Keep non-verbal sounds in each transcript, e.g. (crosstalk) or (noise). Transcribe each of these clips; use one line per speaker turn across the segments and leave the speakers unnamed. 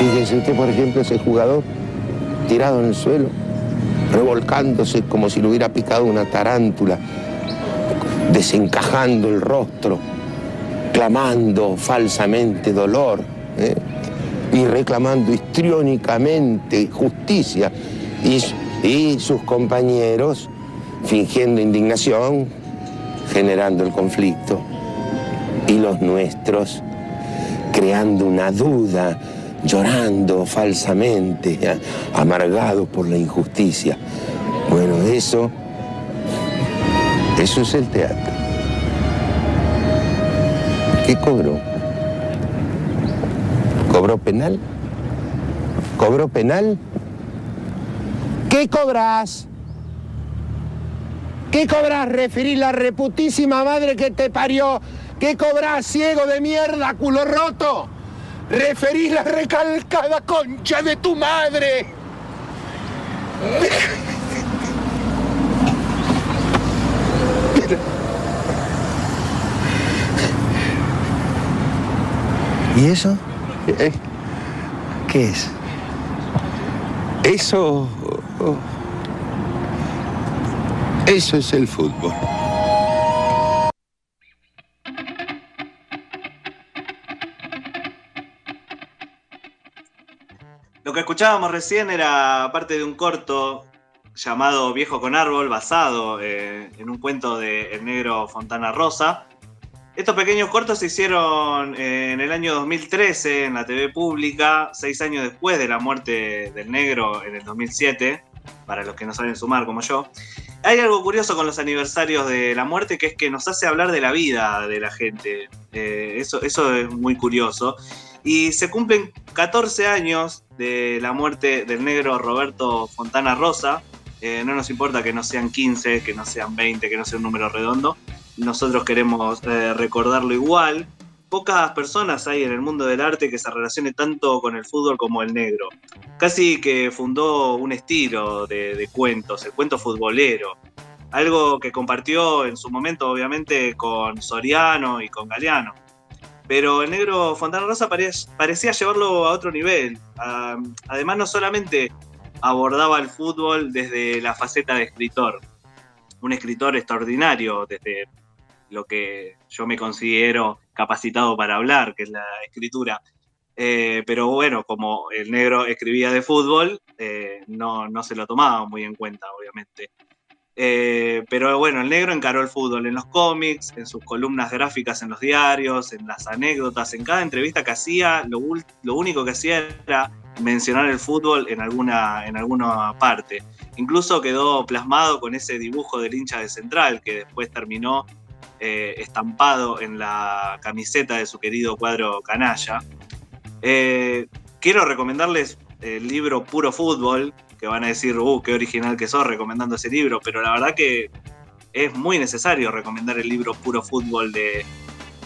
Fíjese usted, por ejemplo, ese jugador tirado en el suelo, revolcándose como si le hubiera picado una tarántula, desencajando el rostro, clamando falsamente dolor ¿eh? y reclamando histriónicamente justicia. Y, y sus compañeros fingiendo indignación, generando el conflicto. Y los nuestros creando una duda, llorando falsamente, amargados por la injusticia. Bueno, eso, eso es el teatro. ¿Qué cobró? ¿Cobró penal? ¿Cobró penal? ¿Qué cobras? ¿Qué cobras? Referir la reputísima madre que te parió. ¿Qué cobras, ciego de mierda, culo roto? Referís la recalcada concha de tu madre.
¿Y eso?
¿Eh?
¿Qué es?
Eso... Eso es el fútbol.
Escuchábamos recién era parte de un corto llamado Viejo con Árbol, basado eh, en un cuento de El Negro Fontana Rosa. Estos pequeños cortos se hicieron eh, en el año 2013 en la TV pública, seis años después de la muerte del negro en el 2007, para los que no saben sumar como yo. Hay algo curioso con los aniversarios de la muerte que es que nos hace hablar de la vida de la gente. Eh, eso, eso es muy curioso. Y se cumplen 14 años de la muerte del negro Roberto Fontana Rosa. Eh, no nos importa que no sean 15, que no sean 20, que no sea un número redondo. Nosotros queremos eh, recordarlo igual. Pocas personas hay en el mundo del arte que se relacione tanto con el fútbol como el negro. Casi que fundó un estilo de, de cuentos, el cuento futbolero. Algo que compartió en su momento, obviamente, con Soriano y con Galeano pero el negro Fontana Rosa parecía llevarlo a otro nivel. además, no solamente abordaba el fútbol desde la faceta de escritor, un escritor extraordinario desde lo que yo me considero capacitado para hablar, que es la escritura. Eh, pero bueno, como el negro escribía de fútbol, eh, no, no se lo tomaba muy en cuenta, obviamente. Eh, pero bueno, el negro encaró el fútbol en los cómics, en sus columnas gráficas en los diarios, en las anécdotas, en cada entrevista que hacía, lo, único que hacía era mencionar el fútbol en alguna, en alguna parte. Incluso quedó plasmado con ese dibujo del hincha de Central que después terminó eh, estampado en la camiseta de su querido cuadro canalla. Eh, quiero recomendarles el libro Puro Fútbol, que van a decir, uh, qué original que sos recomendando ese libro, pero la verdad que es muy necesario recomendar el libro Puro Fútbol de,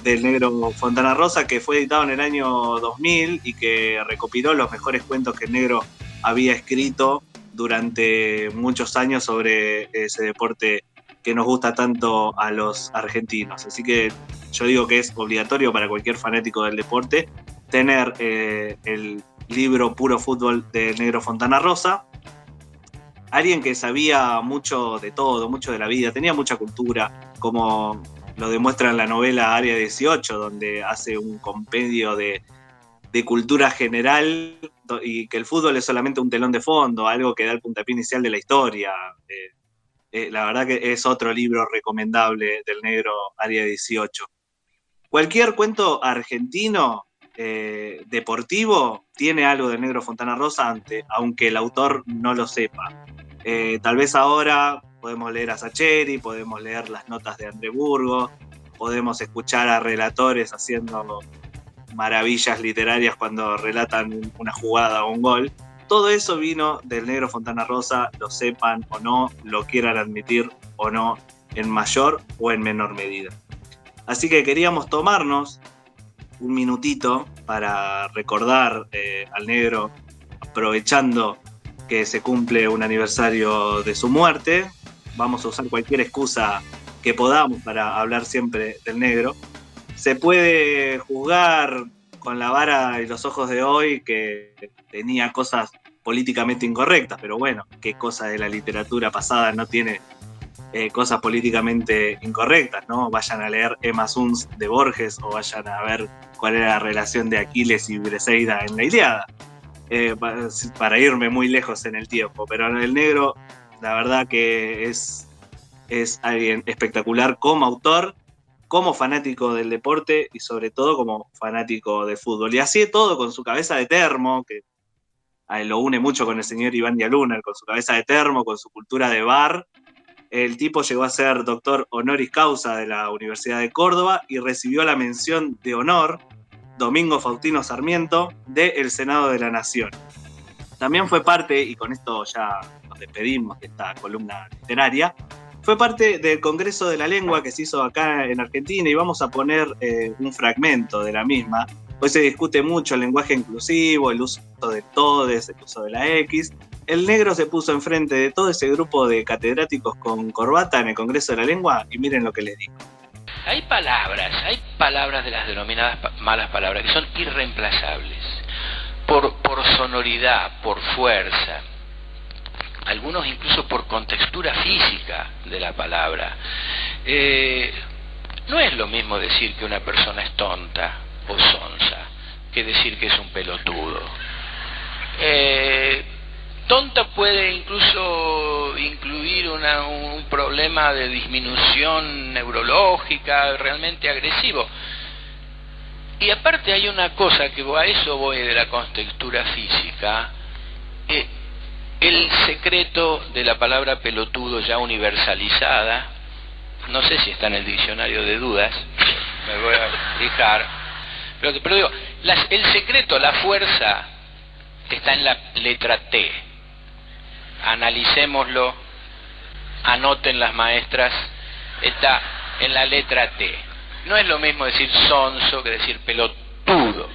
del negro Fontana Rosa, que fue editado en el año 2000 y que recopiló los mejores cuentos que el negro había escrito durante muchos años sobre ese deporte que nos gusta tanto a los argentinos. Así que yo digo que es obligatorio para cualquier fanático del deporte tener eh, el libro Puro Fútbol del negro Fontana Rosa alguien que sabía mucho de todo, mucho de la vida, tenía mucha cultura, como lo demuestra en la novela Área 18, donde hace un compendio de, cultura general y que el fútbol es solamente un telón de fondo, algo que da el puntapié inicial de la historia. Eh, eh, la verdad que es otro libro recomendable del negro Área 18. Cualquier cuento argentino eh, deportivo tiene algo del negro Fontana Rosa, ante, aunque el autor no lo sepa. Eh, tal vez ahora podemos leer a Sacheri, podemos leer las notas de André Burgo, podemos escuchar a relatores haciendo maravillas literarias cuando relatan una jugada o un gol. Todo eso vino del negro Fontana Rosa, lo sepan o no, lo quieran admitir o no, en mayor o en menor medida. Así que queríamos tomarnos un minutito para recordar eh, al negro, aprovechando que se cumple un aniversario de su muerte. Vamos a usar cualquier excusa que podamos para hablar siempre del negro. Se puede juzgar con la vara y los ojos de hoy que tenía cosas políticamente incorrectas, pero bueno, qué cosa de la literatura pasada no tiene eh, cosas políticamente incorrectas, ¿no? Vayan a leer Emma Suns de Borges o vayan a ver cuál era la relación de Aquiles y Briseida en la Iliada, eh, para irme muy lejos en el tiempo, pero el negro, la verdad que es, es alguien espectacular como autor como fanático del deporte y sobre todo como fanático de fútbol. Y así todo con su cabeza de termo, que lo une mucho con el señor Iván Dialunar, con su cabeza de termo, con su cultura de bar. El tipo llegó a ser doctor honoris causa de la Universidad de Córdoba y recibió la mención de honor Domingo Faustino Sarmiento del Senado de la Nación. También fue parte, y con esto ya nos despedimos de esta columna literaria, fue parte del Congreso de la Lengua que se hizo acá en Argentina y vamos a poner eh, un fragmento de la misma. Hoy se discute mucho el lenguaje inclusivo, el uso de todes, el uso de la X. El negro se puso enfrente de todo ese grupo de catedráticos con corbata en el Congreso de la Lengua y miren lo que les dijo.
Hay palabras, hay palabras de las denominadas malas palabras que son irreemplazables por, por sonoridad, por fuerza, algunos incluso por contextura física de la palabra. Eh, no es lo mismo decir que una persona es tonta o sonsa que decir que es un pelotudo. Eh, tonta puede incluso incluir un problema de disminución neurológica realmente agresivo. Y aparte hay una cosa que a eso voy de la contextura física. Eh, el secreto de la palabra pelotudo ya universalizada, no sé si está en el diccionario de dudas, (laughs) me voy a fijar, pero, pero digo, el secreto, la fuerza, está en la letra T. Analicémoslo, anoten las maestras, está en la letra T. No es lo mismo decir sonso que decir pelotudo.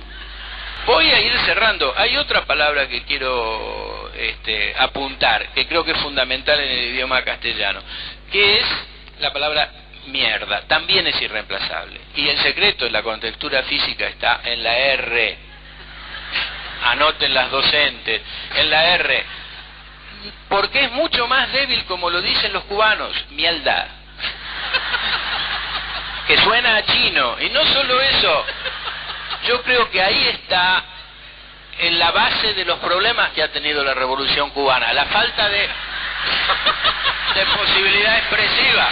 Voy a ir cerrando. Hay otra palabra que quiero este, apuntar, que creo que es fundamental en el idioma castellano, que es la palabra mierda. También es irreemplazable. Y el secreto de la contextura física está en la R. Anoten las docentes. En la R. Porque es mucho más débil, como lo dicen los cubanos, mierda. Que suena a chino. Y no solo eso, yo creo que ahí está en la base de los problemas que ha tenido la revolución cubana, la falta de, de posibilidad expresiva.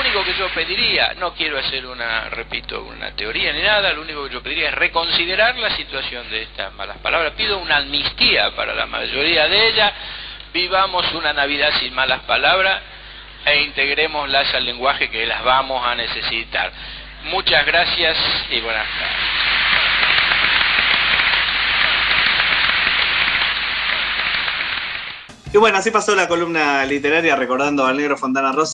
Único que yo pediría, no quiero hacer una, repito, una teoría ni nada, lo único que yo pediría es reconsiderar la situación de estas malas palabras. Pido una amnistía para la mayoría de ellas, vivamos una Navidad sin malas palabras e integrémoslas al lenguaje que las vamos a necesitar. Muchas gracias y buenas tardes.
Y bueno, así pasó la columna literaria recordando al negro Fontana Rosa.